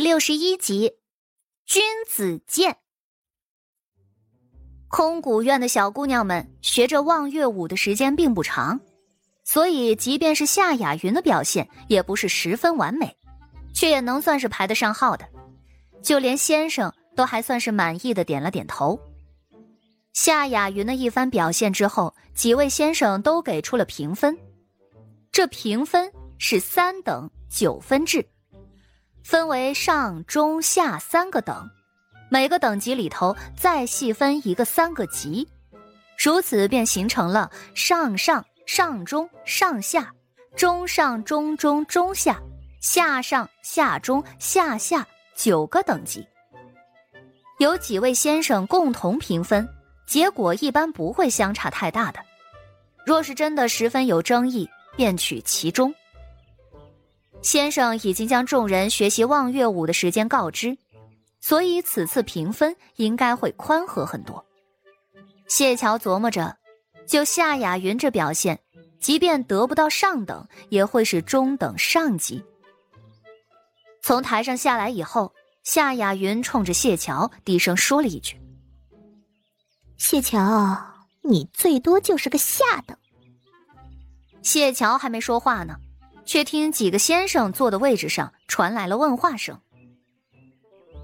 六十一集，君子剑。空谷院的小姑娘们学着望月舞的时间并不长，所以即便是夏雅云的表现也不是十分完美，却也能算是排得上号的。就连先生都还算是满意的点了点头。夏雅云的一番表现之后，几位先生都给出了评分，这评分是三等九分制。分为上、中、下三个等，每个等级里头再细分一个三个级，如此便形成了上上上中上下、中上中中中下、下上下中下下九个等级。有几位先生共同评分，结果一般不会相差太大的。若是真的十分有争议，便取其中。先生已经将众人学习望月舞的时间告知，所以此次评分应该会宽和很多。谢桥琢磨着，就夏雅云这表现，即便得不到上等，也会是中等上级。从台上下来以后，夏雅云冲着谢桥低声说了一句：“谢桥，你最多就是个下等。”谢桥还没说话呢。却听几个先生坐的位置上传来了问话声。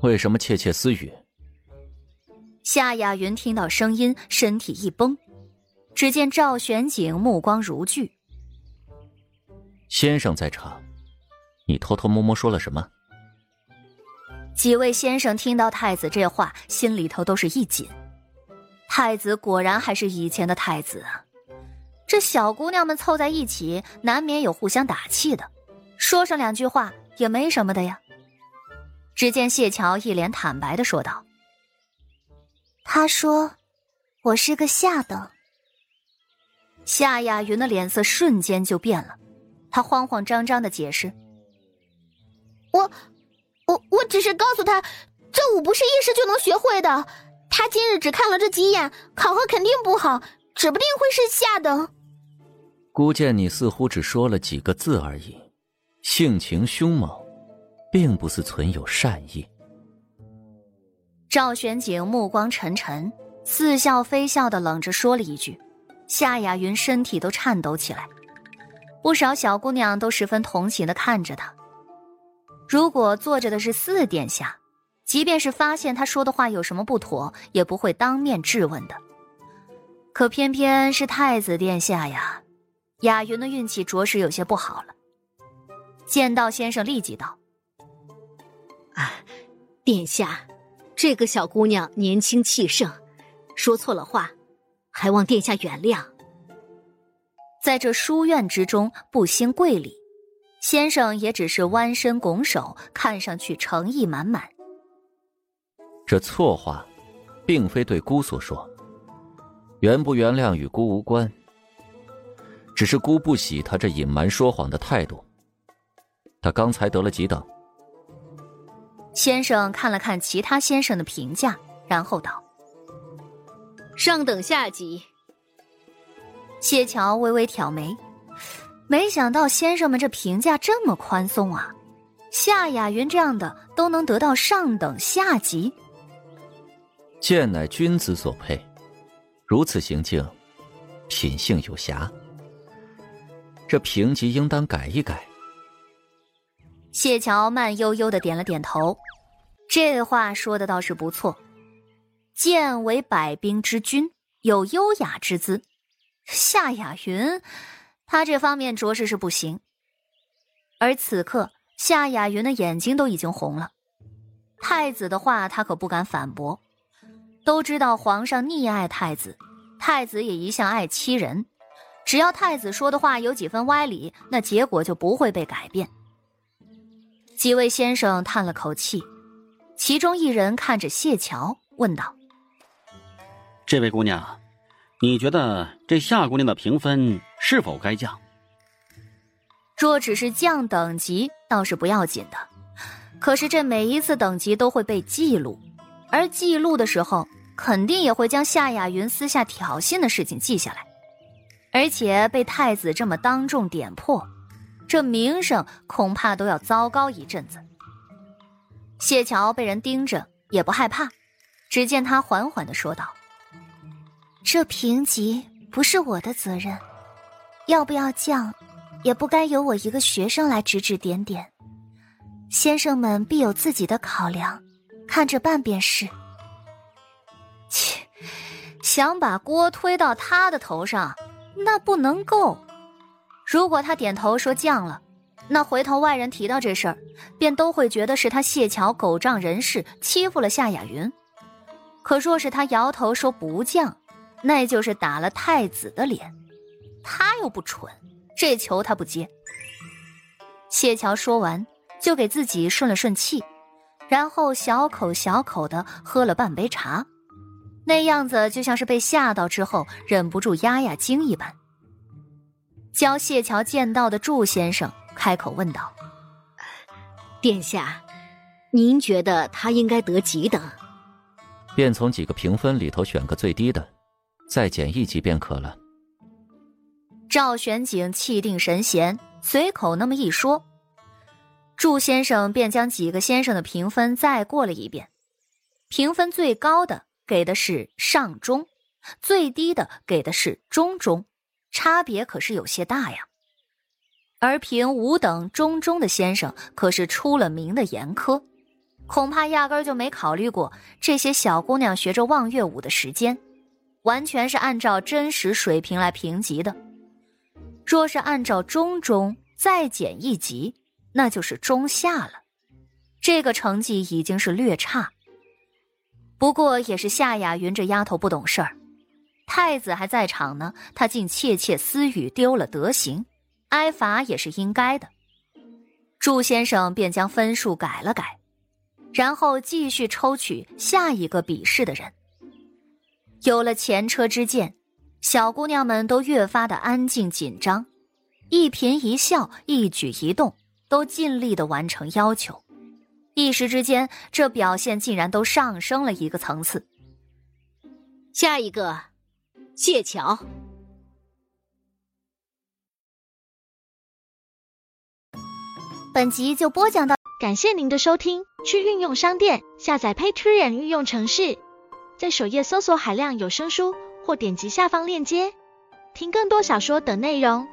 为什么窃窃私语？夏雅云听到声音，身体一绷。只见赵玄景目光如炬。先生在场，你偷偷摸摸说了什么？几位先生听到太子这话，心里头都是一紧。太子果然还是以前的太子啊。这小姑娘们凑在一起，难免有互相打气的，说上两句话也没什么的呀。只见谢桥一脸坦白的说道：“他说，我是个下等。”夏雅云的脸色瞬间就变了，她慌慌张张的解释：“我，我，我只是告诉他，这舞不是一时就能学会的。他今日只看了这几眼，考核肯定不好，指不定会是下等。”姑见你似乎只说了几个字而已，性情凶猛，并不是存有善意。赵玄景目光沉沉，似笑非笑的冷着说了一句，夏雅云身体都颤抖起来。不少小姑娘都十分同情的看着他。如果坐着的是四殿下，即便是发现他说的话有什么不妥，也不会当面质问的。可偏偏是太子殿下呀。雅云的运气着实有些不好了。剑道先生立即道：“啊，殿下，这个小姑娘年轻气盛，说错了话，还望殿下原谅。”在这书院之中不兴贵礼，先生也只是弯身拱手，看上去诚意满满。这错话，并非对姑所说，原不原谅与姑无关。只是姑不喜他这隐瞒说谎的态度。他刚才得了几等？先生看了看其他先生的评价，然后道：“上等下级。”谢桥微微挑眉，没想到先生们这评价这么宽松啊！夏雅云这样的都能得到上等下级，剑乃君子所配，如此行径，品性有瑕。这评级应当改一改。谢桥慢悠悠的点了点头，这话说的倒是不错。剑为百兵之君，有优雅之姿。夏雅云，他这方面着实是不行。而此刻，夏雅云的眼睛都已经红了。太子的话，他可不敢反驳。都知道皇上溺爱太子，太子也一向爱欺人。只要太子说的话有几分歪理，那结果就不会被改变。几位先生叹了口气，其中一人看着谢桥问道：“这位姑娘，你觉得这夏姑娘的评分是否该降？若只是降等级，倒是不要紧的。可是这每一次等级都会被记录，而记录的时候，肯定也会将夏雅云私下挑衅的事情记下来。”而且被太子这么当众点破，这名声恐怕都要糟糕一阵子。谢桥被人盯着也不害怕，只见他缓缓的说道：“这评级不是我的责任，要不要降，也不该由我一个学生来指指点点。先生们必有自己的考量，看着办便是。”切，想把锅推到他的头上，那不能够。如果他点头说降了，那回头外人提到这事儿，便都会觉得是他谢桥狗仗人势，欺负了夏雅云。可若是他摇头说不降，那就是打了太子的脸。他又不蠢，这球他不接。谢桥说完，就给自己顺了顺气，然后小口小口的喝了半杯茶，那样子就像是被吓到之后忍不住压压惊一般。教谢桥剑道的祝先生开口问道：“殿下，您觉得他应该得几等？”便从几个评分里头选个最低的，再减一级便可了。赵玄景气定神闲，随口那么一说，祝先生便将几个先生的评分再过了一遍。评分最高的给的是上中，最低的给的是中中。差别可是有些大呀，而评五等中中的先生可是出了名的严苛，恐怕压根就没考虑过这些小姑娘学着望月舞的时间，完全是按照真实水平来评级的。若是按照中中再减一级，那就是中下了，这个成绩已经是略差。不过也是夏雅云这丫头不懂事儿。太子还在场呢，她竟窃窃私语，丢了德行，挨罚也是应该的。祝先生便将分数改了改，然后继续抽取下一个比试的人。有了前车之鉴，小姑娘们都越发的安静紧张，一颦一笑、一举一动都尽力的完成要求。一时之间，这表现竟然都上升了一个层次。下一个。谢桥，本集就播讲到，感谢您的收听。去运用商店下载 Patreon 运用城市，在首页搜索海量有声书，或点击下方链接听更多小说等内容。